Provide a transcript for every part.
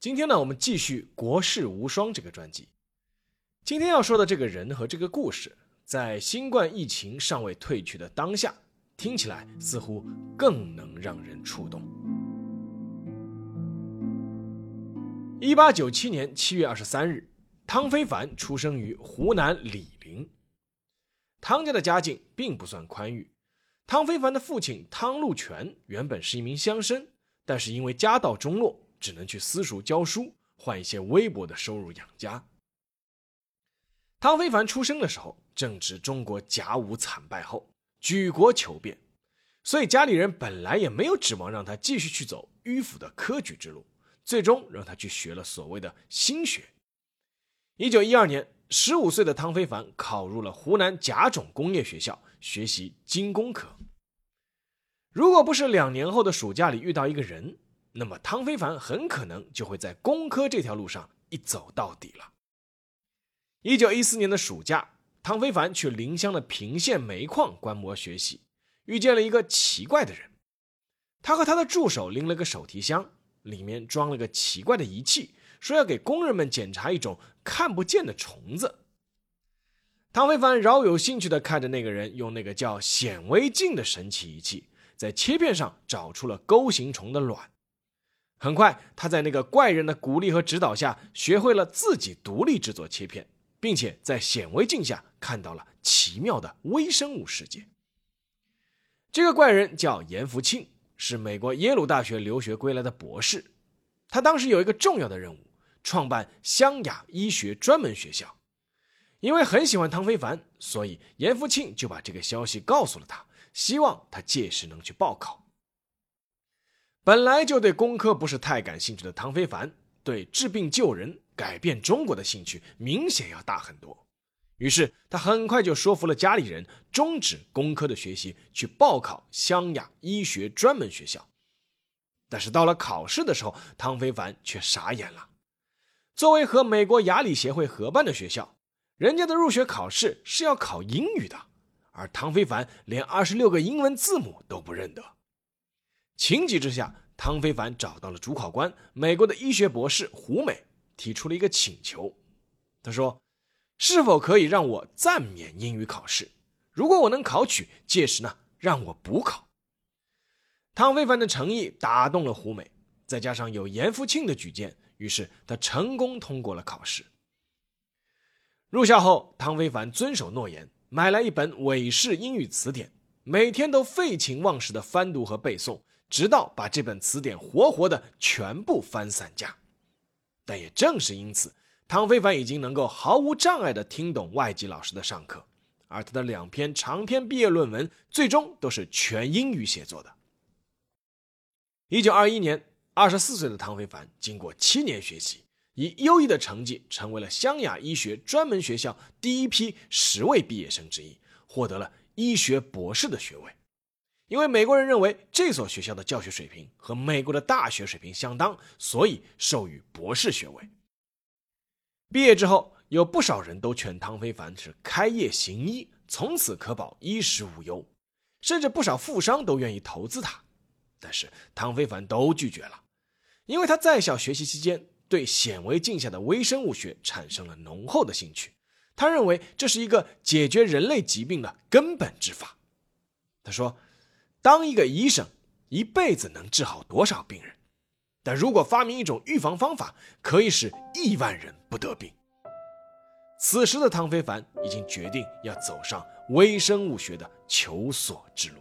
今天呢，我们继续《国士无双》这个专辑。今天要说的这个人和这个故事，在新冠疫情尚未退去的当下，听起来似乎更能让人触动。一八九七年七月二十三日，汤非凡出生于湖南醴陵。汤家的家境并不算宽裕，汤非凡的父亲汤禄全原本是一名乡绅，但是因为家道中落。只能去私塾教书，换一些微薄的收入养家。汤非凡出生的时候正值中国甲午惨败后，举国求变，所以家里人本来也没有指望让他继续去走迂腐的科举之路，最终让他去学了所谓的新学。一九一二年，十五岁的汤非凡考入了湖南甲种工业学校学习精工科。如果不是两年后的暑假里遇到一个人。那么汤非凡很可能就会在工科这条路上一走到底了。一九一四年的暑假，汤非凡去临湘的平县煤矿观摩学习，遇见了一个奇怪的人。他和他的助手拎了个手提箱，里面装了个奇怪的仪器，说要给工人们检查一种看不见的虫子。汤非凡饶有兴趣地看着那个人用那个叫显微镜的神奇仪器，在切片上找出了钩形虫的卵。很快，他在那个怪人的鼓励和指导下，学会了自己独立制作切片，并且在显微镜下看到了奇妙的微生物世界。这个怪人叫严福庆，是美国耶鲁大学留学归来的博士。他当时有一个重要的任务，创办湘雅医学专门学校。因为很喜欢汤非凡，所以严福庆就把这个消息告诉了他，希望他届时能去报考。本来就对工科不是太感兴趣的汤非凡，对治病救人、改变中国的兴趣明显要大很多。于是他很快就说服了家里人终止工科的学习，去报考湘雅医学专门学校。但是到了考试的时候，汤非凡却傻眼了。作为和美国牙理协会合办的学校，人家的入学考试是要考英语的，而汤非凡连二十六个英文字母都不认得。情急之下，汤非凡找到了主考官，美国的医学博士胡美，提出了一个请求。他说：“是否可以让我暂免英语考试？如果我能考取，届时呢，让我补考。”汤非凡的诚意打动了胡美，再加上有严复庆的举荐，于是他成功通过了考试。入校后，汤非凡遵守诺言，买来一本韦氏英语词典，每天都废寝忘食的翻读和背诵。直到把这本词典活活的全部翻散架，但也正是因此，汤非凡已经能够毫无障碍的听懂外籍老师的上课，而他的两篇长篇毕业论文最终都是全英语写作的。一九二一年，二十四岁的汤非凡经过七年学习，以优异的成绩成为了湘雅医学专门学校第一批十位毕业生之一，获得了医学博士的学位。因为美国人认为这所学校的教学水平和美国的大学水平相当，所以授予博士学位。毕业之后，有不少人都劝汤非凡是开业行医，从此可保衣食无忧，甚至不少富商都愿意投资他。但是汤非凡都拒绝了，因为他在校学习期间对显微镜下的微生物学产生了浓厚的兴趣，他认为这是一个解决人类疾病的根本之法。他说。当一个医生，一辈子能治好多少病人？但如果发明一种预防方法，可以使亿万人不得病。此时的汤非凡已经决定要走上微生物学的求索之路。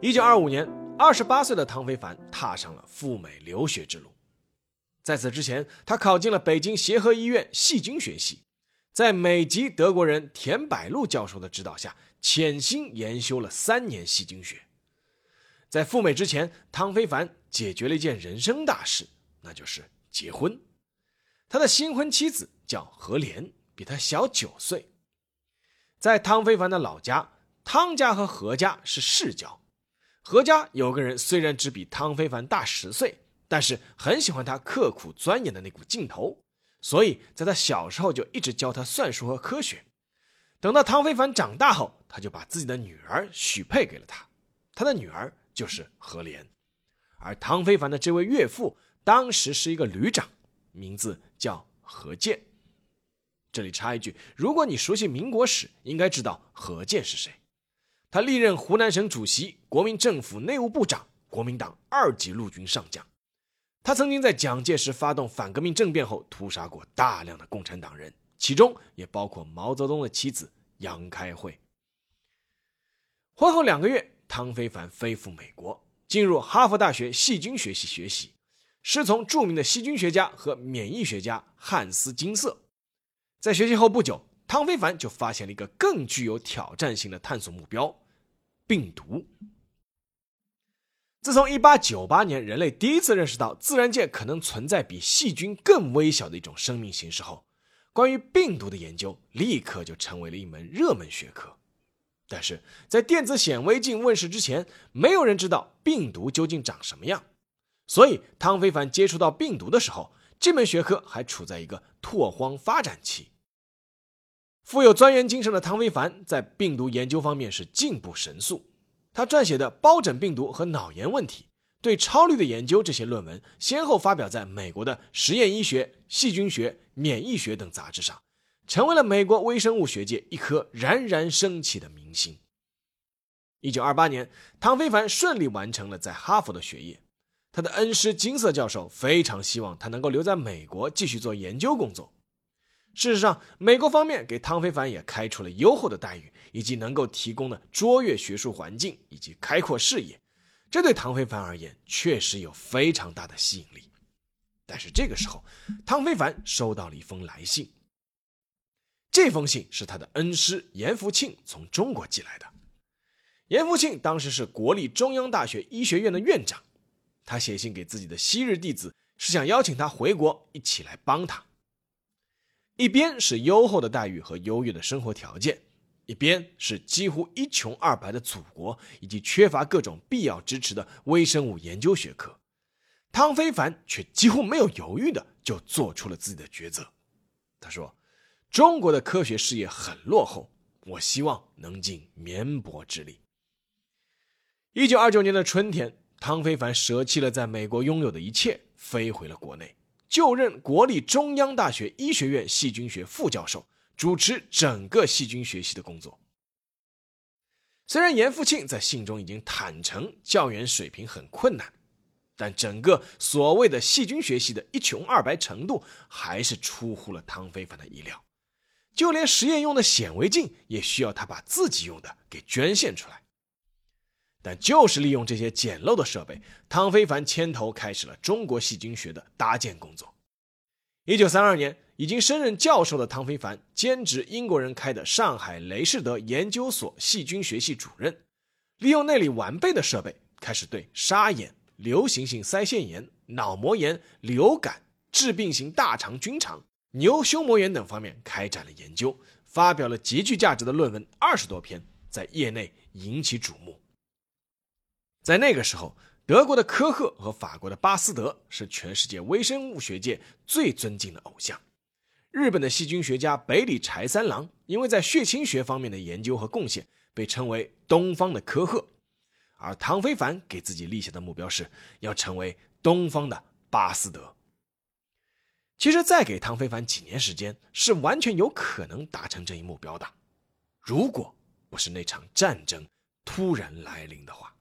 一九二五年，二十八岁的汤非凡踏上了赴美留学之路。在此之前，他考进了北京协和医院细菌学系。在美籍德国人田百禄教授的指导下，潜心研修了三年戏精学。在赴美之前，汤非凡解决了一件人生大事，那就是结婚。他的新婚妻子叫何莲，比他小九岁。在汤非凡的老家，汤家和何家是世交。何家有个人虽然只比汤非凡大十岁，但是很喜欢他刻苦钻研的那股劲头，所以在他小时候就一直教他算术和科学。等到汤非凡长大后，他就把自己的女儿许配给了他。他的女儿。就是何莲，而汤非凡的这位岳父当时是一个旅长，名字叫何健。这里插一句，如果你熟悉民国史，应该知道何健是谁。他历任湖南省主席、国民政府内务部长、国民党二级陆军上将。他曾经在蒋介石发动反革命政变后，屠杀过大量的共产党人，其中也包括毛泽东的妻子杨开慧。婚后两个月。汤非凡飞赴美国，进入哈佛大学细菌学系学习，师从著名的细菌学家和免疫学家汉斯金瑟。在学习后不久，汤非凡就发现了一个更具有挑战性的探索目标——病毒。自从1898年人类第一次认识到自然界可能存在比细菌更微小的一种生命形式后，关于病毒的研究立刻就成为了一门热门学科。但是在电子显微镜问世之前，没有人知道病毒究竟长什么样。所以，汤非凡接触到病毒的时候，这门学科还处在一个拓荒发展期。富有钻研精神的汤非凡在病毒研究方面是进步神速。他撰写的疱疹病毒和脑炎问题、对超滤的研究这些论文，先后发表在美国的实验医学、细菌学、免疫学等杂志上。成为了美国微生物学界一颗冉冉升起的明星。一九二八年，汤非凡顺利完成了在哈佛的学业。他的恩师金色教授非常希望他能够留在美国继续做研究工作。事实上，美国方面给汤非凡也开出了优厚的待遇，以及能够提供的卓越学术环境以及开阔视野，这对汤非凡而言确实有非常大的吸引力。但是这个时候，汤非凡收到了一封来信。这封信是他的恩师严复庆从中国寄来的。严复庆当时是国立中央大学医学院的院长，他写信给自己的昔日弟子，是想邀请他回国一起来帮他。一边是优厚的待遇和优越的生活条件，一边是几乎一穷二白的祖国以及缺乏各种必要支持的微生物研究学科，汤非凡却几乎没有犹豫的就做出了自己的抉择。他说。中国的科学事业很落后，我希望能尽绵薄之力。一九二九年的春天，汤非凡舍弃了在美国拥有的一切，飞回了国内，就任国立中央大学医学院细菌学副教授，主持整个细菌学系的工作。虽然严复庆在信中已经坦诚教员水平很困难，但整个所谓的细菌学系的一穷二白程度，还是出乎了汤非凡的意料。就连实验用的显微镜也需要他把自己用的给捐献出来。但就是利用这些简陋的设备，汤非凡牵头开始了中国细菌学的搭建工作。一九三二年，已经升任教授的汤非凡兼职英国人开的上海雷士德研究所细菌学系主任，利用那里完备的设备，开始对沙眼、流行性腮腺炎、脑膜炎、流感、致病型大肠菌肠。牛胸膜炎等方面开展了研究，发表了极具价值的论文二十多篇，在业内引起瞩目。在那个时候，德国的科赫和法国的巴斯德是全世界微生物学界最尊敬的偶像。日本的细菌学家北里柴三郎，因为在血清学方面的研究和贡献，被称为东方的科赫。而汤非凡给自己立下的目标是要成为东方的巴斯德。其实再给汤非凡几年时间，是完全有可能达成这一目标的，如果不是那场战争突然来临的话。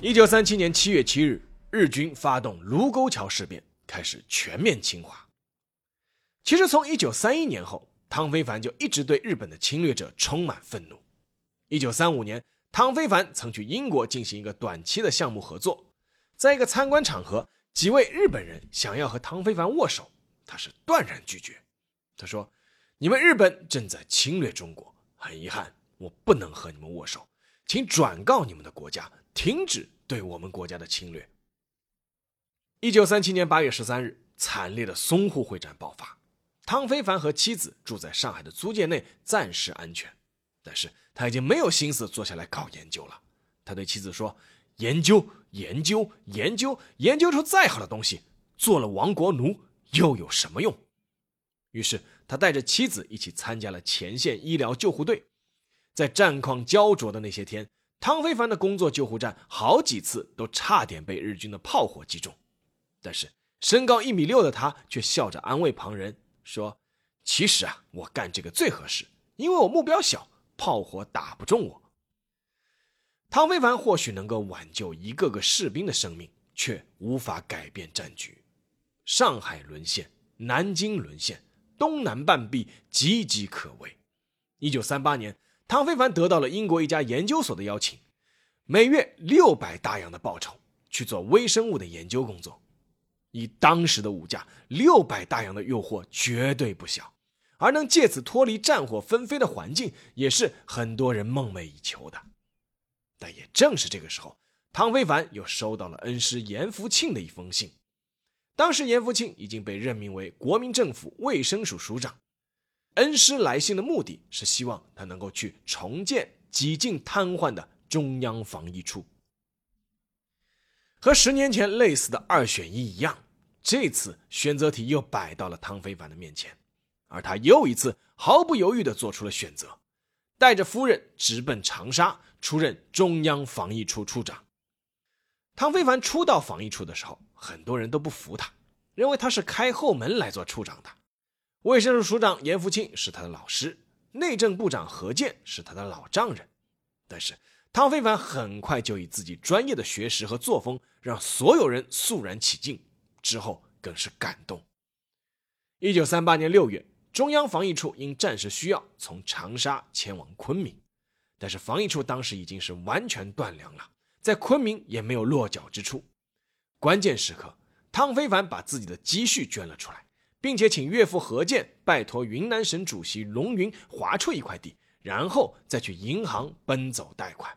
一九三七年七月七日，日军发动卢沟桥事变，开始全面侵华。其实从一九三一年后，汤非凡就一直对日本的侵略者充满愤怒。一九三五年，汤非凡曾去英国进行一个短期的项目合作。在一个参观场合，几位日本人想要和汤非凡握手，他是断然拒绝。他说：“你们日本正在侵略中国，很遗憾，我不能和你们握手，请转告你们的国家，停止对我们国家的侵略。一九三七年八月十三日，惨烈的淞沪会战爆发，汤非凡和妻子住在上海的租界内，暂时安全，但是他已经没有心思坐下来搞研究了。他对妻子说：“研究，研究，研究，研究出再好的东西，做了亡国奴又有什么用？”于是，他带着妻子一起参加了前线医疗救护队。在战况焦灼的那些天，汤非凡的工作救护站好几次都差点被日军的炮火击中。但是，身高一米六的他却笑着安慰旁人说：“其实啊，我干这个最合适，因为我目标小，炮火打不中我。”汤非凡或许能够挽救一个个士兵的生命，却无法改变战局。上海沦陷，南京沦陷。东南半壁岌岌可危。一九三八年，汤非凡得到了英国一家研究所的邀请，每月六百大洋的报酬，去做微生物的研究工作。以当时的物价，六百大洋的诱惑绝对不小，而能借此脱离战火纷飞的环境，也是很多人梦寐以求的。但也正是这个时候，汤非凡又收到了恩师严复庆的一封信。当时，严复庆已经被任命为国民政府卫生署署长。恩师来信的目的是希望他能够去重建几近瘫痪的中央防疫处。和十年前类似的二选一一样，这次选择题又摆到了汤非凡的面前，而他又一次毫不犹豫地做出了选择，带着夫人直奔长沙，出任中央防疫处处长。汤非凡初到防疫处的时候，很多人都不服他，认为他是开后门来做处长的。卫生署署长严复庆是他的老师，内政部长何健是他的老丈人。但是汤非凡很快就以自己专业的学识和作风，让所有人肃然起敬。之后更是感动。一九三八年六月，中央防疫处因战时需要，从长沙迁往昆明，但是防疫处当时已经是完全断粮了。在昆明也没有落脚之处，关键时刻，汤非凡把自己的积蓄捐了出来，并且请岳父何健拜托云南省主席龙云划出一块地，然后再去银行奔走贷款。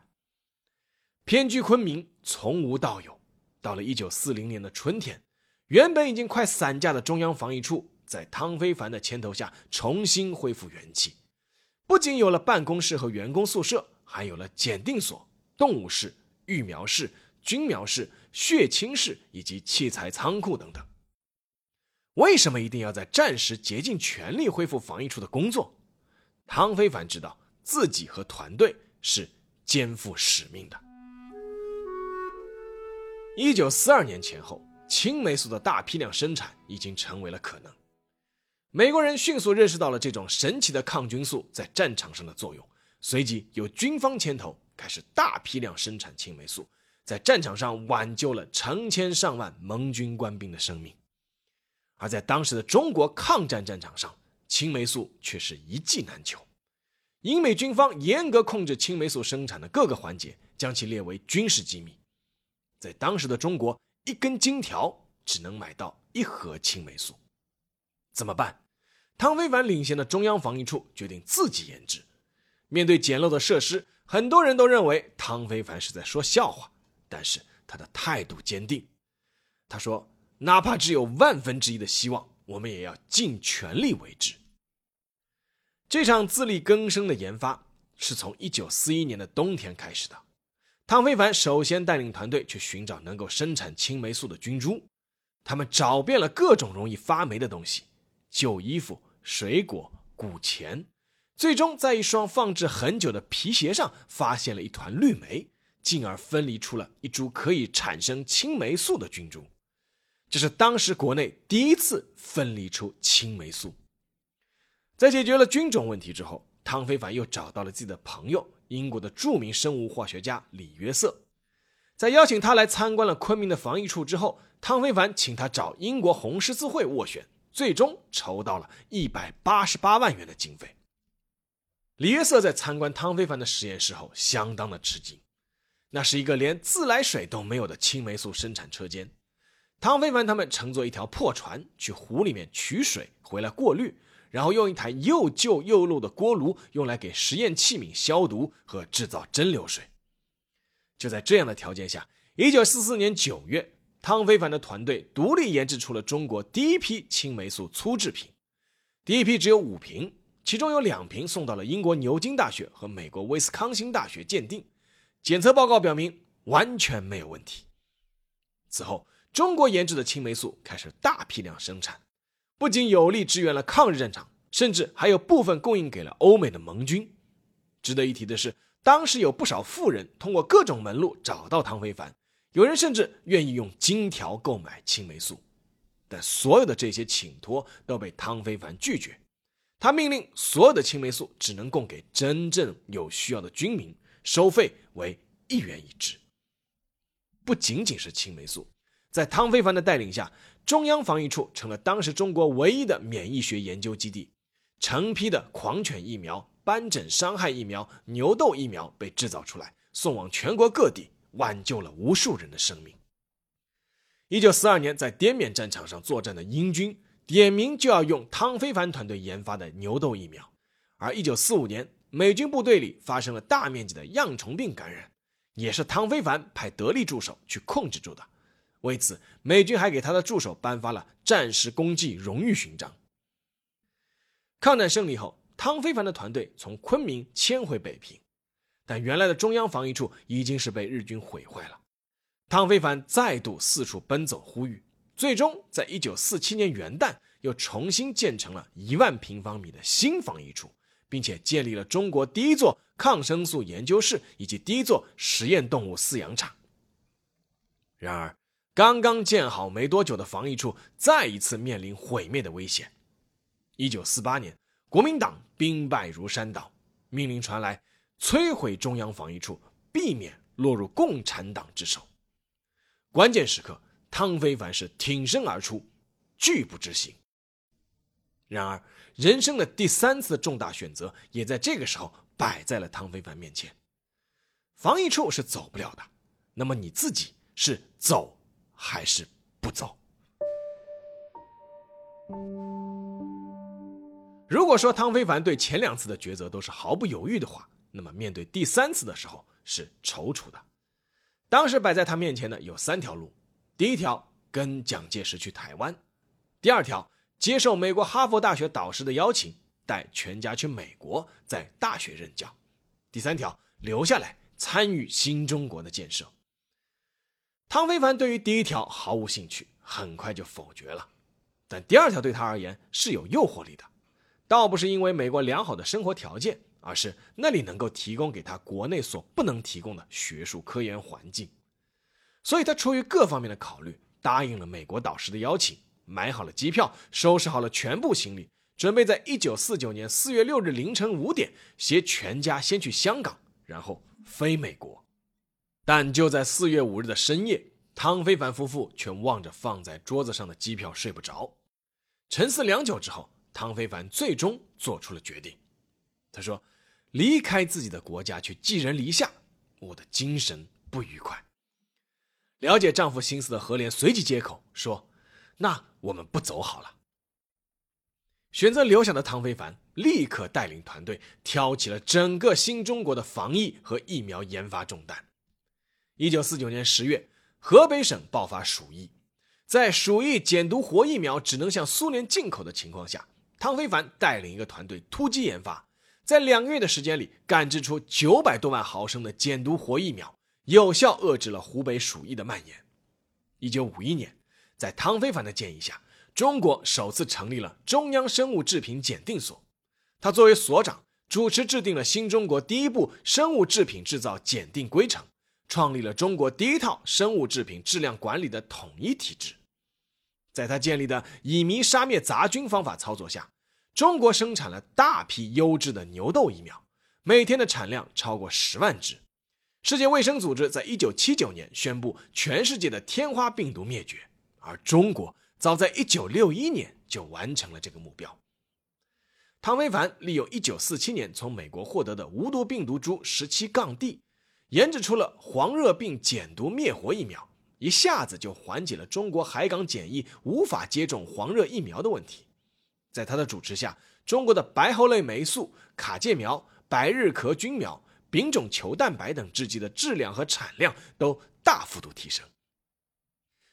偏居昆明，从无到有。到了一九四零年的春天，原本已经快散架的中央防疫处，在汤非凡的牵头下重新恢复元气，不仅有了办公室和员工宿舍，还有了检定所、动物室。育苗室、菌苗室、血清室以及器材仓库等等。为什么一定要在战时竭尽全力恢复防疫处的工作？汤非凡知道自己和团队是肩负使命的。一九四二年前后，青霉素的大批量生产已经成为了可能。美国人迅速认识到了这种神奇的抗菌素在战场上的作用，随即由军方牵头。开始大批量生产青霉素，在战场上挽救了成千上万盟军官兵的生命，而在当时的中国抗战战场上，青霉素却是一剂难求。英美军方严格控制青霉素生产的各个环节，将其列为军事机密。在当时的中国，一根金条只能买到一盒青霉素，怎么办？汤非凡领衔的中央防疫处决定自己研制。面对简陋的设施。很多人都认为汤非凡是在说笑话，但是他的态度坚定。他说：“哪怕只有万分之一的希望，我们也要尽全力为之。”这场自力更生的研发是从1941年的冬天开始的。汤非凡首先带领团队去寻找能够生产青霉素的菌株，他们找遍了各种容易发霉的东西：旧衣服、水果、古钱。最终，在一双放置很久的皮鞋上发现了一团绿霉，进而分离出了一株可以产生青霉素的菌株。这是当时国内第一次分离出青霉素。在解决了菌种问题之后，汤非凡又找到了自己的朋友，英国的著名生物化学家李约瑟。在邀请他来参观了昆明的防疫处之后，汤非凡请他找英国红十字会斡旋，最终筹到了一百八十八万元的经费。李约瑟在参观汤非凡的实验室后，相当的吃惊。那是一个连自来水都没有的青霉素生产车间。汤非凡他们乘坐一条破船去湖里面取水回来过滤，然后用一台又旧又漏的锅炉用来给实验器皿消毒和制造蒸馏水。就在这样的条件下，一九四四年九月，汤非凡的团队独立研制出了中国第一批青霉素粗制品。第一批只有五瓶，其中有两瓶送到了英国牛津大学和美国威斯康星大学鉴定，检测报告表明完全没有问题。此后，中国研制的青霉素开始大批量生产，不仅有力支援了抗日战场，甚至还有部分供应给了欧美的盟军。值得一提的是，当时有不少富人通过各种门路找到汤非凡，有人甚至愿意用金条购买青霉素。但所有的这些请托都被汤非凡拒绝，他命令所有的青霉素只能供给真正有需要的军民，收费为一元一支。不仅仅是青霉素，在汤非凡的带领下，中央防疫处成了当时中国唯一的免疫学研究基地，成批的狂犬疫苗、斑疹伤害疫苗、牛痘疫苗被制造出来，送往全国各地，挽救了无数人的生命。一九四二年，在滇缅战场上作战的英军点名就要用汤非凡团队研发的牛痘疫苗，而一九四五年，美军部队里发生了大面积的恙虫病感染，也是汤非凡派得力助手去控制住的。为此，美军还给他的助手颁发了战时功绩荣誉勋章。抗战胜利后，汤非凡的团队从昆明迁回北平，但原来的中央防疫处已经是被日军毁坏了。汤非凡再度四处奔走呼吁，最终在一九四七年元旦又重新建成了一万平方米的新防疫处，并且建立了中国第一座抗生素研究室以及第一座实验动物饲养场。然而，刚刚建好没多久的防疫处再一次面临毁灭的危险。一九四八年，国民党兵败如山倒，命令传来，摧毁中央防疫处，避免落入共产党之手。关键时刻，汤非凡是挺身而出，拒不执行。然而，人生的第三次重大选择也在这个时候摆在了汤非凡面前。防疫处是走不了的，那么你自己是走还是不走？如果说汤非凡对前两次的抉择都是毫不犹豫的话，那么面对第三次的时候是踌躇的。当时摆在他面前的有三条路：第一条跟蒋介石去台湾；第二条接受美国哈佛大学导师的邀请，带全家去美国，在大学任教；第三条留下来参与新中国的建设。汤非凡对于第一条毫无兴趣，很快就否决了。但第二条对他而言是有诱惑力的，倒不是因为美国良好的生活条件。而是那里能够提供给他国内所不能提供的学术科研环境，所以他出于各方面的考虑，答应了美国导师的邀请，买好了机票，收拾好了全部行李，准备在一九四九年四月六日凌晨五点携全家先去香港，然后飞美国。但就在四月五日的深夜，汤非凡夫妇却望着放在桌子上的机票睡不着。沉思良久之后，汤非凡最终做出了决定。他说。离开自己的国家去寄人篱下，我的精神不愉快。了解丈夫心思的何莲随即接口说：“那我们不走好了。”选择留下的汤非凡立刻带领团队挑起了整个新中国的防疫和疫苗研发重担。一九四九年十月，河北省爆发鼠疫，在鼠疫减毒活疫苗只能向苏联进口的情况下，汤非凡带领一个团队突击研发。在两个月的时间里，赶制出九百多万毫升的减毒活疫苗，有效遏制了湖北鼠疫的蔓延。一九五一年，在汤非凡的建议下，中国首次成立了中央生物制品检定所。他作为所长，主持制定了新中国第一部生物制品制造检定规程，创立了中国第一套生物制品质量管理的统一体制。在他建立的乙醚杀灭杂菌方法操作下。中国生产了大批优质的牛痘疫苗，每天的产量超过十万只。世界卫生组织在一九七九年宣布全世界的天花病毒灭绝，而中国早在一九六一年就完成了这个目标。汤非凡利用一九四七年从美国获得的无毒病毒株十七杠 D，研制出了黄热病减毒灭活疫苗，一下子就缓解了中国海港检疫无法接种黄热疫苗的问题。在他的主持下，中国的白喉类霉素、卡介苗、百日咳菌苗、丙种球蛋白等制剂的质量和产量都大幅度提升。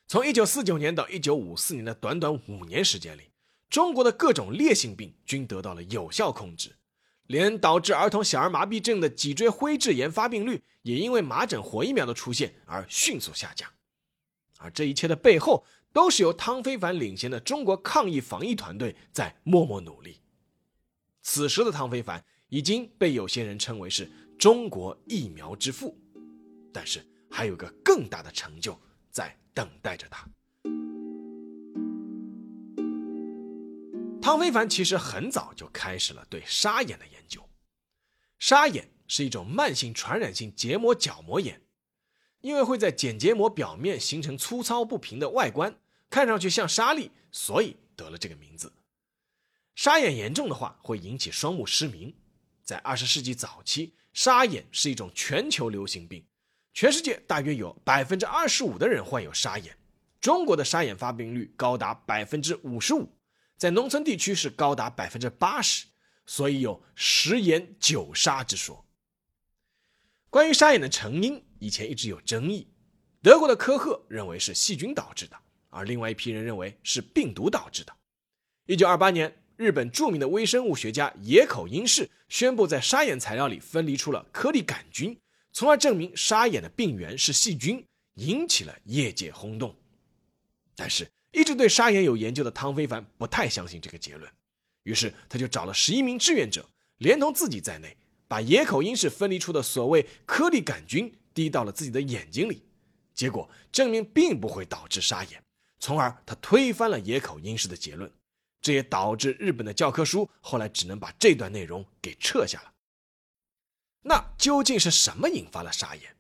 从1949年到1954年的短短五年时间里，中国的各种烈性病均得到了有效控制，连导致儿童小儿麻痹症的脊椎灰质炎发病率也因为麻疹活疫苗的出现而迅速下降。而这一切的背后，都是由汤非凡领衔的中国抗疫防疫团队在默默努力。此时的汤非凡已经被有些人称为是中国疫苗之父，但是还有个更大的成就在。等待着他。汤非凡其实很早就开始了对沙眼的研究。沙眼是一种慢性传染性结膜角膜炎，因为会在睑结膜表面形成粗糙不平的外观，看上去像沙粒，所以得了这个名字。沙眼严重的话会引起双目失明。在二十世纪早期，沙眼是一种全球流行病。全世界大约有百分之二十五的人患有沙眼，中国的沙眼发病率高达百分之五十五，在农村地区是高达百分之八十，所以有十眼九沙之说。关于沙眼的成因，以前一直有争议。德国的科赫认为是细菌导致的，而另外一批人认为是病毒导致的。一九二八年，日本著名的微生物学家野口英世宣布，在沙眼材料里分离出了颗粒杆菌。从而证明沙眼的病源是细菌，引起了业界轰动。但是，一直对沙眼有研究的汤非凡不太相信这个结论，于是他就找了十一名志愿者，连同自己在内，把野口英式分离出的所谓颗粒杆菌滴到了自己的眼睛里，结果证明并不会导致沙眼，从而他推翻了野口英式的结论。这也导致日本的教科书后来只能把这段内容给撤下了。那究竟是什么引发了沙眼？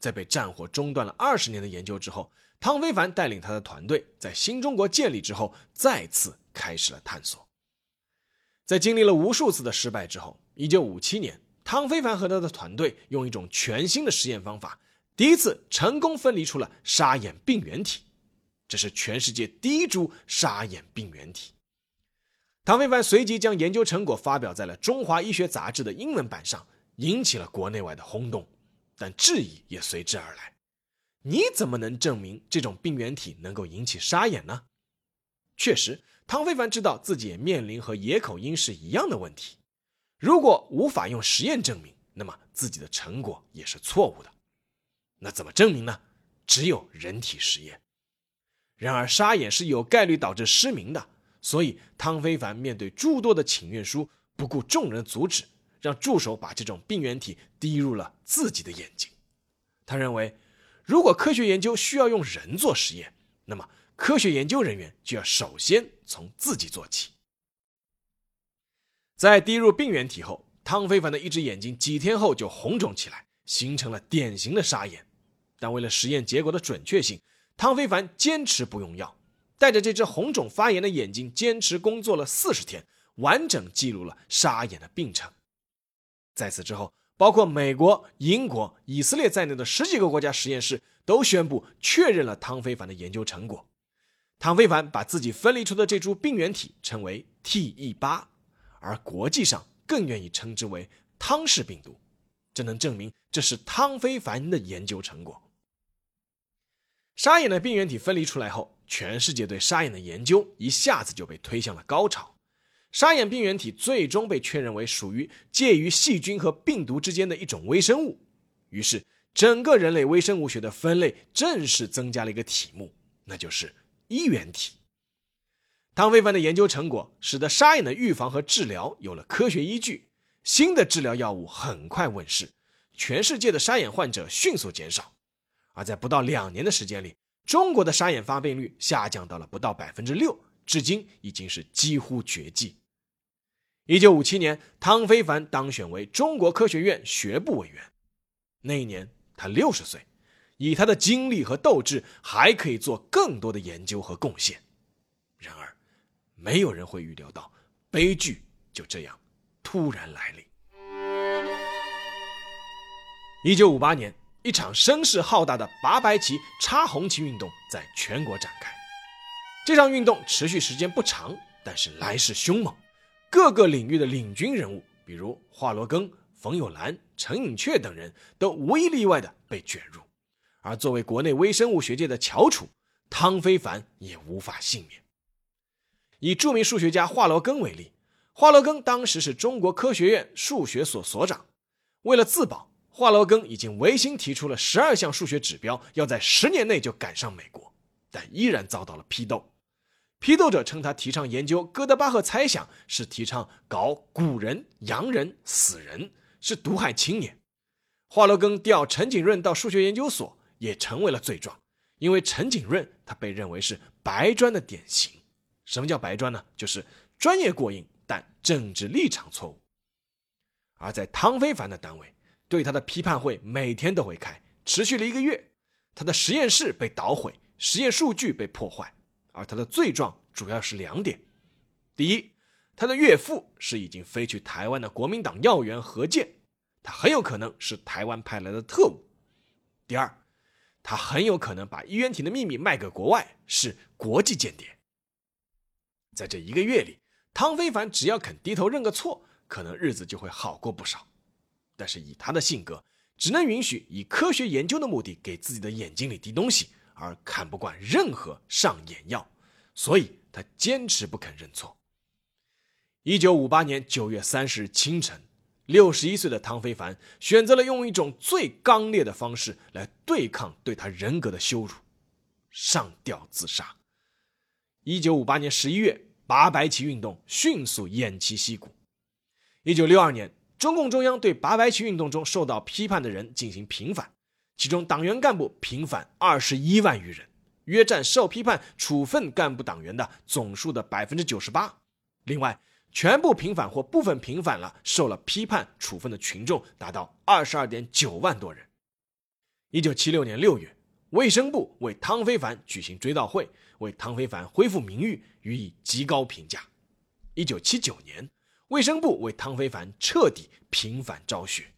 在被战火中断了二十年的研究之后，汤非凡带领他的团队在新中国建立之后，再次开始了探索。在经历了无数次的失败之后，一九五七年，汤非凡和他的团队用一种全新的实验方法，第一次成功分离出了沙眼病原体。这是全世界第一株沙眼病原体。汤非凡随即将研究成果发表在了《中华医学杂志》的英文版上。引起了国内外的轰动，但质疑也随之而来。你怎么能证明这种病原体能够引起沙眼呢？确实，汤非凡知道自己也面临和野口英是一样的问题。如果无法用实验证明，那么自己的成果也是错误的。那怎么证明呢？只有人体实验。然而，沙眼是有概率导致失明的，所以汤非凡面对诸多的请愿书，不顾众人阻止。让助手把这种病原体滴入了自己的眼睛。他认为，如果科学研究需要用人做实验，那么科学研究人员就要首先从自己做起。在滴入病原体后，汤非凡的一只眼睛几天后就红肿起来，形成了典型的沙眼。但为了实验结果的准确性，汤非凡坚持不用药，带着这只红肿发炎的眼睛坚持工作了四十天，完整记录了沙眼的病程。在此之后，包括美国、英国、以色列在内的十几个国家实验室都宣布确认了汤非凡的研究成果。汤非凡把自己分离出的这株病原体称为 Te8，而国际上更愿意称之为汤氏病毒。这能证明这是汤非凡的研究成果。沙眼的病原体分离出来后，全世界对沙眼的研究一下子就被推向了高潮。沙眼病原体最终被确认为属于介于细菌和病毒之间的一种微生物，于是整个人类微生物学的分类正式增加了一个题目，那就是衣原体。汤非凡的研究成果使得沙眼的预防和治疗有了科学依据，新的治疗药物很快问世，全世界的沙眼患者迅速减少，而在不到两年的时间里，中国的沙眼发病率下降到了不到百分之六，至今已经是几乎绝迹。一九五七年，汤非凡当选为中国科学院学部委员。那一年他六十岁，以他的精力和斗志，还可以做更多的研究和贡献。然而，没有人会预料到，悲剧就这样突然来临。一九五八年，一场声势浩大的拔白旗、插红旗运动在全国展开。这场运动持续时间不长，但是来势凶猛。各个领域的领军人物，比如华罗庚、冯友兰、陈寅恪等人都无一例外的被卷入。而作为国内微生物学界的翘楚，汤非凡也无法幸免。以著名数学家华罗庚为例，华罗庚当时是中国科学院数学所所长，为了自保。华罗庚已经违心提出了十二项数学指标，要在十年内就赶上美国，但依然遭到了批斗。批斗者称他提倡研究哥德巴赫猜想是提倡搞古人、洋人、死人，是毒害青年。华罗庚调陈景润到数学研究所也成为了罪状，因为陈景润他被认为是白专的典型。什么叫白专呢？就是专业过硬，但政治立场错误。而在汤非凡的单位。对他的批判会每天都会开，持续了一个月。他的实验室被捣毁，实验数据被破坏，而他的罪状主要是两点：第一，他的岳父是已经飞去台湾的国民党要员何健，他很有可能是台湾派来的特务；第二，他很有可能把医院体的秘密卖给国外，是国际间谍。在这一个月里，汤非凡只要肯低头认个错，可能日子就会好过不少。但是以他的性格，只能允许以科学研究的目的给自己的眼睛里滴东西，而看不惯任何上眼药，所以他坚持不肯认错。一九五八年九月三十日清晨，六十一岁的汤非凡选择了用一种最刚烈的方式来对抗对他人格的羞辱，上吊自杀。一九五八年十一月，八白旗运动迅速偃旗息鼓。一九六二年。中共中央对八白旗运动中受到批判的人进行平反，其中党员干部平反二十一万余人，约占受批判处分干部党员的总数的百分之九十八。另外，全部平反或部分平反了受了批判处分的群众达到二十二点九万多人。一九七六年六月，卫生部为汤非凡举行追悼会，为汤非凡恢复名誉予以极高评价。一九七九年。卫生部为汤非凡彻底平反昭雪。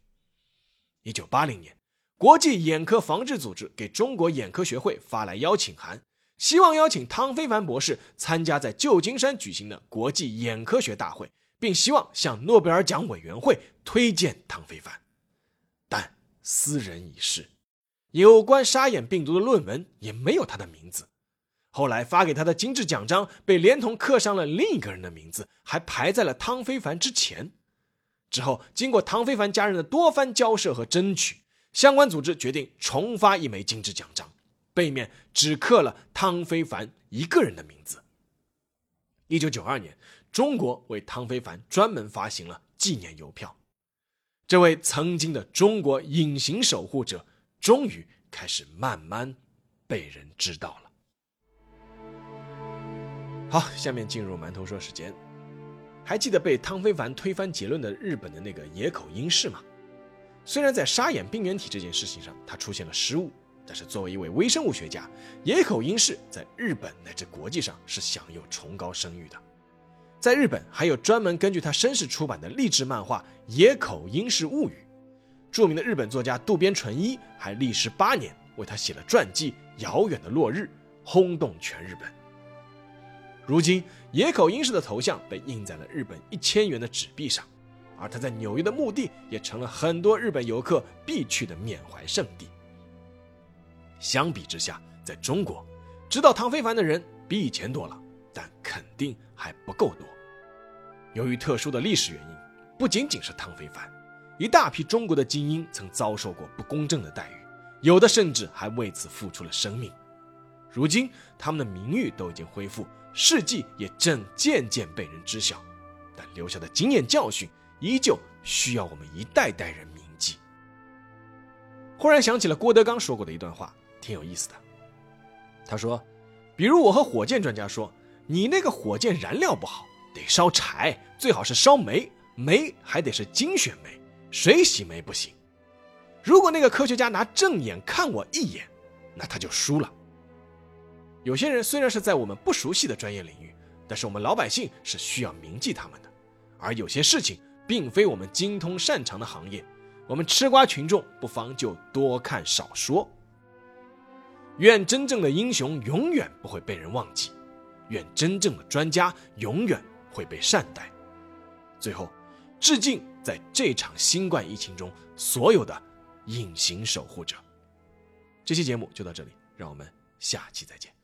一九八零年，国际眼科防治组织给中国眼科学会发来邀请函，希望邀请汤非凡博士参加在旧金山举行的国际眼科学大会，并希望向诺贝尔奖委员会推荐汤非凡。但斯人已逝，有关沙眼病毒的论文也没有他的名字。后来发给他的金质奖章被连同刻上了另一个人的名字，还排在了汤非凡之前。之后，经过汤非凡家人的多番交涉和争取，相关组织决定重发一枚金质奖章，背面只刻了汤非凡一个人的名字。一九九二年，中国为汤非凡专门发行了纪念邮票。这位曾经的中国隐形守护者，终于开始慢慢被人知道了。好，下面进入馒头说时间。还记得被汤非凡推翻结论的日本的那个野口英世吗？虽然在沙眼病原体这件事情上他出现了失误，但是作为一位微生物学家，野口英世在日本乃至国际上是享有崇高声誉的。在日本还有专门根据他身世出版的励志漫画《野口英世物语》，著名的日本作家渡边淳一还历时八年为他写了传记《遥远的落日》，轰动全日本。如今，野口英世的头像被印在了日本一千元的纸币上，而他在纽约的墓地也成了很多日本游客必去的缅怀圣地。相比之下，在中国，知道唐非凡的人比以前多了，但肯定还不够多。由于特殊的历史原因，不仅仅是唐非凡，一大批中国的精英曾遭受过不公正的待遇，有的甚至还为此付出了生命。如今，他们的名誉都已经恢复。事迹也正渐渐被人知晓，但留下的经验教训依旧需要我们一代代人铭记。忽然想起了郭德纲说过的一段话，挺有意思的。他说：“比如我和火箭专家说，你那个火箭燃料不好，得烧柴，最好是烧煤，煤还得是精选煤，水洗煤不行。如果那个科学家拿正眼看我一眼，那他就输了。”有些人虽然是在我们不熟悉的专业领域，但是我们老百姓是需要铭记他们的。而有些事情并非我们精通擅长的行业，我们吃瓜群众不妨就多看少说。愿真正的英雄永远不会被人忘记，愿真正的专家永远会被善待。最后，致敬在这场新冠疫情中所有的隐形守护者。这期节目就到这里，让我们下期再见。